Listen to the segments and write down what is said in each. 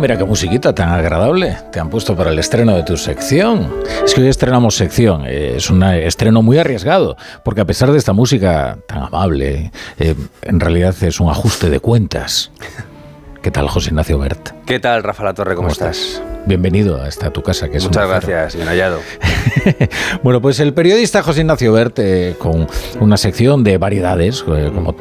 Mira qué musiquita tan agradable te han puesto para el estreno de tu sección. Es que hoy estrenamos sección, eh, es un estreno muy arriesgado, porque a pesar de esta música tan amable, eh, en realidad es un ajuste de cuentas. ¿Qué tal, José Ignacio Bert? ¿Qué tal, Rafa La Torre? ¿Cómo, estás? Bienvenido a esta tu casa, que es Muchas gracias, bien hallado. bueno, pues el periodista José Ignacio Bert, eh, con una sección de variedades, eh, como,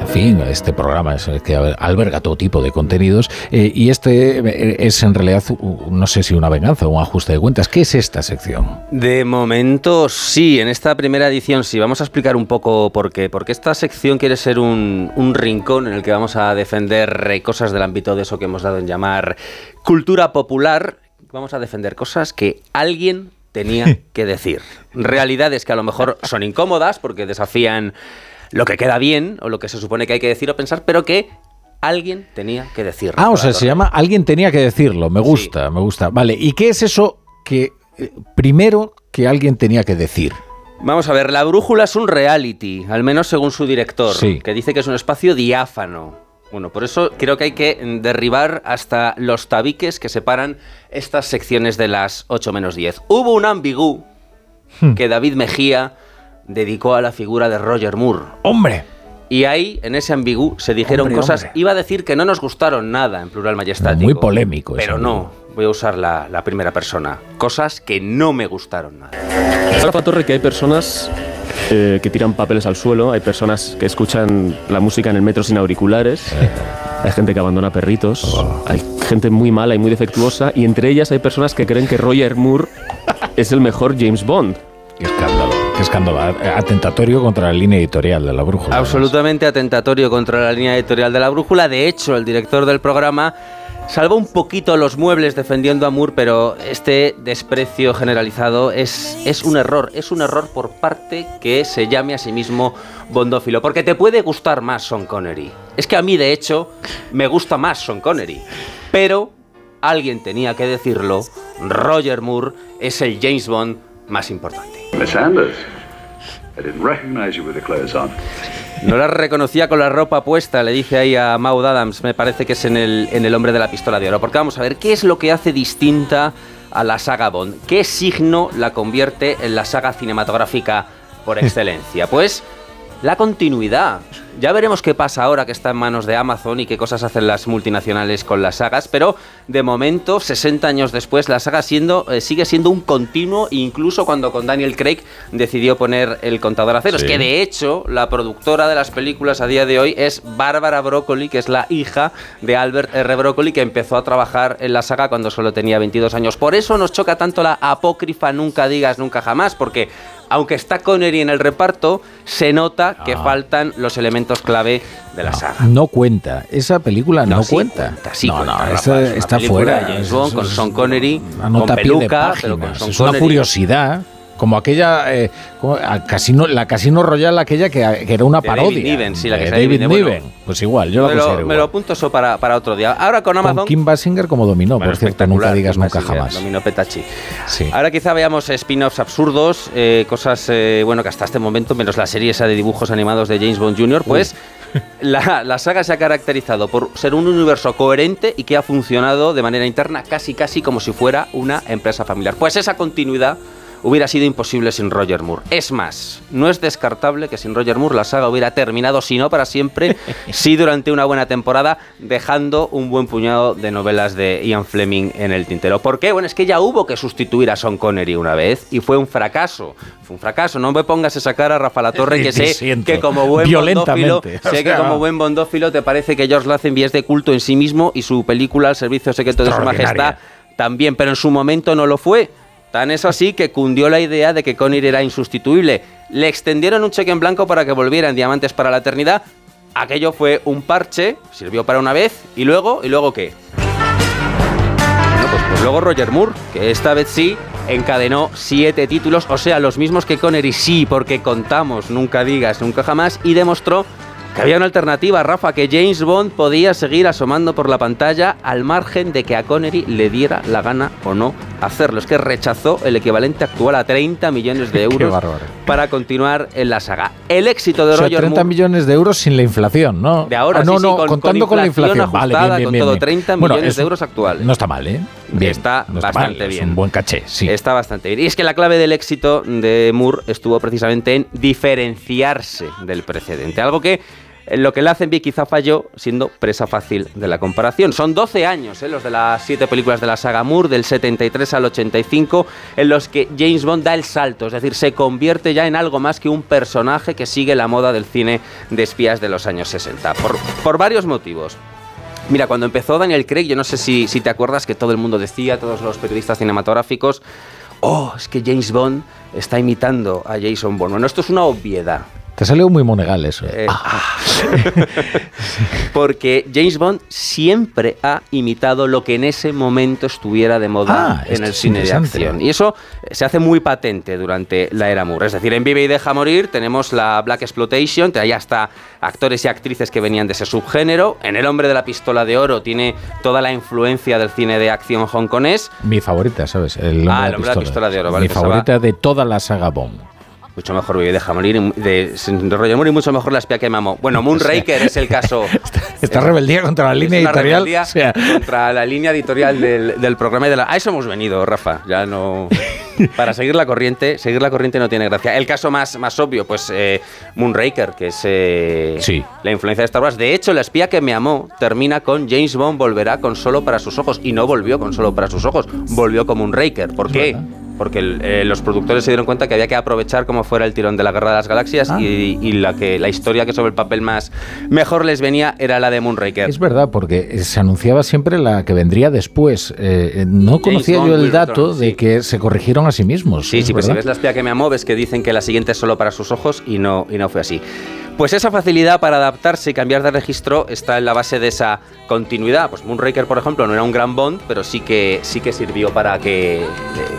en fin, este programa es el que alberga todo tipo de contenidos, eh, y este es en realidad, no sé si una venganza o un ajuste de cuentas. ¿Qué es esta sección? De momento, sí, en esta primera edición sí. Vamos a explicar un poco por qué. Porque esta sección quiere ser un, un rincón en el que vamos a defender cosas del ámbito de eso que hemos dado en llamar cultura popular, vamos a defender cosas que alguien tenía que decir. Realidades que a lo mejor son incómodas porque desafían lo que queda bien o lo que se supone que hay que decir o pensar, pero que alguien tenía que decir. Ah, o sea, se llama alguien tenía que decirlo. Me gusta, me gusta. Vale, ¿y qué es eso que eh, primero que alguien tenía que decir? Vamos a ver, la brújula es un reality, al menos según su director, que dice que es un espacio diáfano bueno, por eso creo que hay que derribar hasta los tabiques que separan estas secciones de las 8 menos 10. Hubo un ambigú hmm. que David Mejía dedicó a la figura de Roger Moore. ¡Hombre! Y ahí, en ese ambigú, se dijeron cosas. Iba a decir que no nos gustaron nada en plural majestático. Muy polémico, Pero no, voy a usar la, primera persona. Cosas que no me gustaron nada. Rafa Torre, que hay personas eh, que tiran papeles al suelo, hay personas que escuchan la música en el metro sin auriculares, eh. hay gente que abandona perritos, oh. hay gente muy mala y muy defectuosa, y entre ellas hay personas que creen que Roger Moore es el mejor James Bond. Qué escándalo, qué escándalo. Atentatorio contra la línea editorial de la brújula. Absolutamente atentatorio contra la línea editorial de la brújula. De hecho, el director del programa Salvo un poquito los muebles defendiendo a Moore, pero este desprecio generalizado es, es un error. Es un error por parte que se llame a sí mismo bondófilo. Porque te puede gustar más Sean Connery. Es que a mí, de hecho, me gusta más Sean Connery. Pero alguien tenía que decirlo. Roger Moore es el James Bond más importante. No la reconocía con la ropa puesta, le dice ahí a Maud Adams, me parece que es en el, en el hombre de la pistola de oro. Porque vamos a ver, ¿qué es lo que hace distinta a la saga Bond? ¿Qué signo la convierte en la saga cinematográfica por excelencia? Pues la continuidad. Ya veremos qué pasa ahora que está en manos de Amazon y qué cosas hacen las multinacionales con las sagas, pero de momento, 60 años después, la saga siendo, eh, sigue siendo un continuo, incluso cuando con Daniel Craig decidió poner el contador a ceros, que de hecho la productora de las películas a día de hoy es Bárbara Broccoli, que es la hija de Albert R. Broccoli, que empezó a trabajar en la saga cuando solo tenía 22 años. Por eso nos choca tanto la apócrifa Nunca digas nunca jamás, porque aunque está Connery en el reparto, se nota que ah. faltan los elementos clave de la saga. No cuenta, esa película no, cuenta. no, no, está fuera. James Bond, con Sean Connery, con peluca, pero con Sean es una curiosidad como aquella eh, casino, la Casino Royal aquella que, era una parodia. David Niven, sí, la que David, Niven. pues igual, yo me lo, me lo apunto eso para, para, otro día. Ahora con Amazon. Kim Basinger como dominó, por cierto, nunca digas nunca jamás. Dominó Petachi. Sí. Ahora quizá veamos spin-offs absurdos, eh, cosas, eh, bueno, que hasta este momento, menos la serie esa de dibujos animados de James Bond Jr., pues. La, la, saga se ha caracterizado por ser un universo coherente y que ha funcionado de manera interna casi casi como si fuera una empresa familiar. Pues esa continuidad hubiera sido imposible sin Roger Moore. Es más, no es descartable que sin Roger Moore la saga hubiera terminado, si no para siempre, sí durante una buena temporada, dejando un buen puñado de novelas de Ian Fleming en el tintero. ¿Por qué? Bueno, es que ya hubo que sustituir a Sean Connery una vez y fue un fracaso. Fue un fracaso. No me pongas esa cara, Rafa La Torre, que sé que como buen bondófilo, sé que como buen bondófilo te parece que George Lazenby es de culto en sí mismo y su película El Servicio Secreto de Su Majestad también, pero en su momento no lo fue. Tan es así que cundió la idea de que Connery era insustituible. Le extendieron un cheque en blanco para que volviera en Diamantes para la Eternidad. Aquello fue un parche, sirvió para una vez, y luego, ¿y luego qué? Bueno, pues luego Roger Moore, que esta vez sí encadenó siete títulos, o sea, los mismos que Connery, sí, porque contamos, nunca digas, nunca jamás, y demostró que había una alternativa, Rafa, que James Bond podía seguir asomando por la pantalla al margen de que a Connery le diera la gana o no hacerlo. Es que rechazó el equivalente actual a 30 millones de euros para continuar en la saga. El éxito de o sea, Roger 30 Moore... millones de euros sin la inflación, ¿no? De ahora, Ah, no, sí, sí, no, con, contando con con la inflación. ajustada, vale, bien, bien, con bien, todo, bien. 30 Bueno, millones es- de euros actuales. No está mal, ¿eh? Bien, Está no está bastante mal, bien. Es un buen caché, sí. Está bastante bien. Y es que la clave del éxito de Moore estuvo precisamente en diferenciarse del precedente. Algo que lo que le hacen bien quizá falló siendo presa fácil de la comparación. Son 12 años ¿eh? los de las siete películas de la saga Moore, del 73 al 85, en los que James Bond da el salto, es decir, se convierte ya en algo más que un personaje que sigue la moda del cine de espías de los años 60, por, por varios motivos. Mira, cuando empezó Daniel Craig, yo no sé si, si te acuerdas que todo el mundo decía, todos los periodistas cinematográficos, oh, es que James Bond está imitando a Jason Bourne. Bueno, esto es una obviedad. Te salió muy monegal eso. Eh, porque James Bond siempre ha imitado lo que en ese momento estuviera de moda Ah, en el cine de acción. Y eso se hace muy patente durante la era Moore. Es decir, en Vive y Deja Morir tenemos la Black Exploitation, hay hasta actores y actrices que venían de ese subgénero. En El Hombre de la Pistola de Oro tiene toda la influencia del cine de acción hongkonés. Mi favorita, ¿sabes? El hombre, Ah, el hombre de la pistola de oro, vale, Mi favorita de toda la saga Bond. Mucho mejor Vive Deja Morir, de, de Roger Moore y mucho mejor La espía que me amó. Bueno, Moonraker es el caso... Esta es- rebeldía contra la línea editorial. rebeldía o sea, contra la línea editorial del, del programa y de la... A eso hemos venido, Rafa. Ya no... Para seguir la corriente, seguir la corriente no tiene gracia. El caso más, más obvio, pues eh, Moonraker, que es eh, Sí. la influencia de Star Wars. De hecho, La espía que me amó termina con James Bond volverá con solo para sus ojos. Y no volvió con solo para sus ojos, volvió como Moonraker. ¿Por qué? Porque el- eh, los productores se dieron cuenta que había que aprovechar como fuera el tirón de la Guerra de las Galaxias Ah. y, y la, que, la historia que sobre el papel más mejor les venía era la de Moonraker. Es verdad, porque se anunciaba siempre la que vendría después. Eh, no conocía yo el dato de que se corrigieron a sí mismos. Sí, sí, pues si verdad. ves la espía que me amó, ves que dicen que la siguiente es solo para sus ojos y no, y no fue así. Pues esa facilidad para adaptarse y cambiar de registro está en la base de esa continuidad. Pues Moonraker, por ejemplo, no era un gran Bond, pero sí que, sí que sirvió para que eh,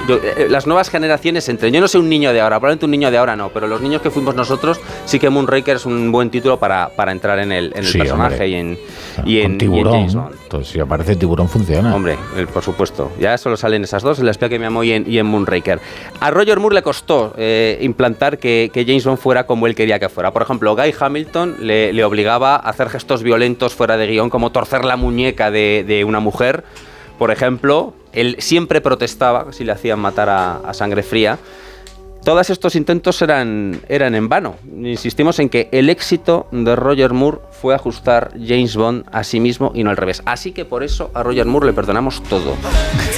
yo- eh, las nuevas generaciones entren. Yo no soy un niño de ahora, probablemente un niño de ahora no, pero los niños que fuimos nosotros, sí que Moonraker es un buen título para, para entrar en el, en el Sí, personaje hombre. y en, Con y en, y en tiburón. James Bond. Entonces, si aparece tiburón, funciona. Hombre, el- por supuesto. Ya solo salen esas dos, en La espía que me amó y en, y en Moonraker. A Roger Moore le costó eh, implantar que, que James Bond fuera como él quería que fuera. Por ejemplo, Guy Hamilton le, obligaba a hacer gestos violentos fuera de guion, como torcer la muñeca de, una mujer. Por ejemplo, él siempre protestaba si le hacían matar a sangre fría. Todos estos intentos eran, eran en vano. Insistimos en que el éxito de Roger Moore fue ajustar James Bond a sí mismo y no al revés. Así que por eso a Roger Moore le perdonamos todo.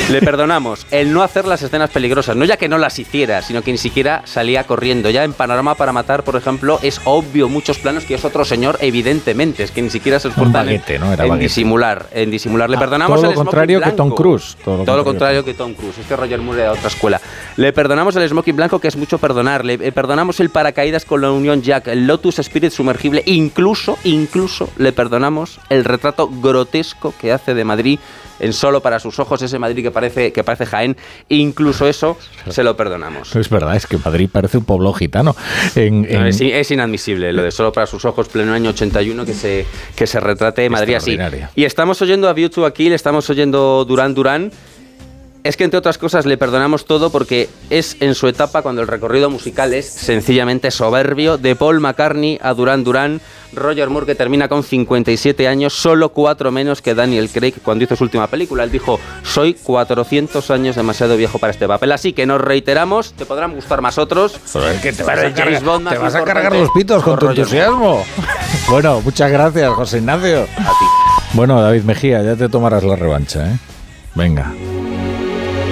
Le perdonamos el no hacer las escenas peligrosas, no ya que no las hiciera, sino que ni siquiera salía corriendo. Ya en Panorama para Matar, por ejemplo, es obvio muchos planos que es otro señor, evidentemente, es que ni siquiera se esfuerzan en- disimular. En disimular. Le Ah, perdonamos todo lo el smoking contrario que Tom. Cruise, todo lo Todo lo contrario. que Tom Cruise. Es que Roger Moore era de otra escuela. Le perdonamos el smoking blanco, que mucho perdonar. Le eh, perdonamos el paracaídas con la Unión Jack, el Lotus Spirit sumergible. Incluso, incluso le perdonamos el retrato grotesco que hace de Madrid en solo para sus ojos, ese Madrid que parece, que parece Jaén. Incluso eso se lo perdonamos. Es verdad, es que Madrid parece un pueblo gitano. En, No, en- es, es inadmisible lo de solo para sus ojos, pleno año 81, que se, que se retrate Madrid así. Y estamos oyendo a View to aquí, le estamos oyendo Durán Durán. Es que entre otras cosas le perdonamos todo porque es en su etapa cuando el recorrido musical es sencillamente soberbio, de Paul McCartney a Durán Durán, Roger Moore que termina con 57 años, solo cuatro menos que Daniel Craig cuando hizo su última película. Él dijo, soy 400 años demasiado viejo para este papel. Así que nos reiteramos, te podrán gustar más otros. Joder, que te vas, a cargar, Bond más te vas a importante cargar los pitos con con tu Roger entusiasmo. bueno, muchas gracias, José Ignacio. A ti. Bueno, David Mejía, ya te tomarás la revancha, ¿eh? Venga.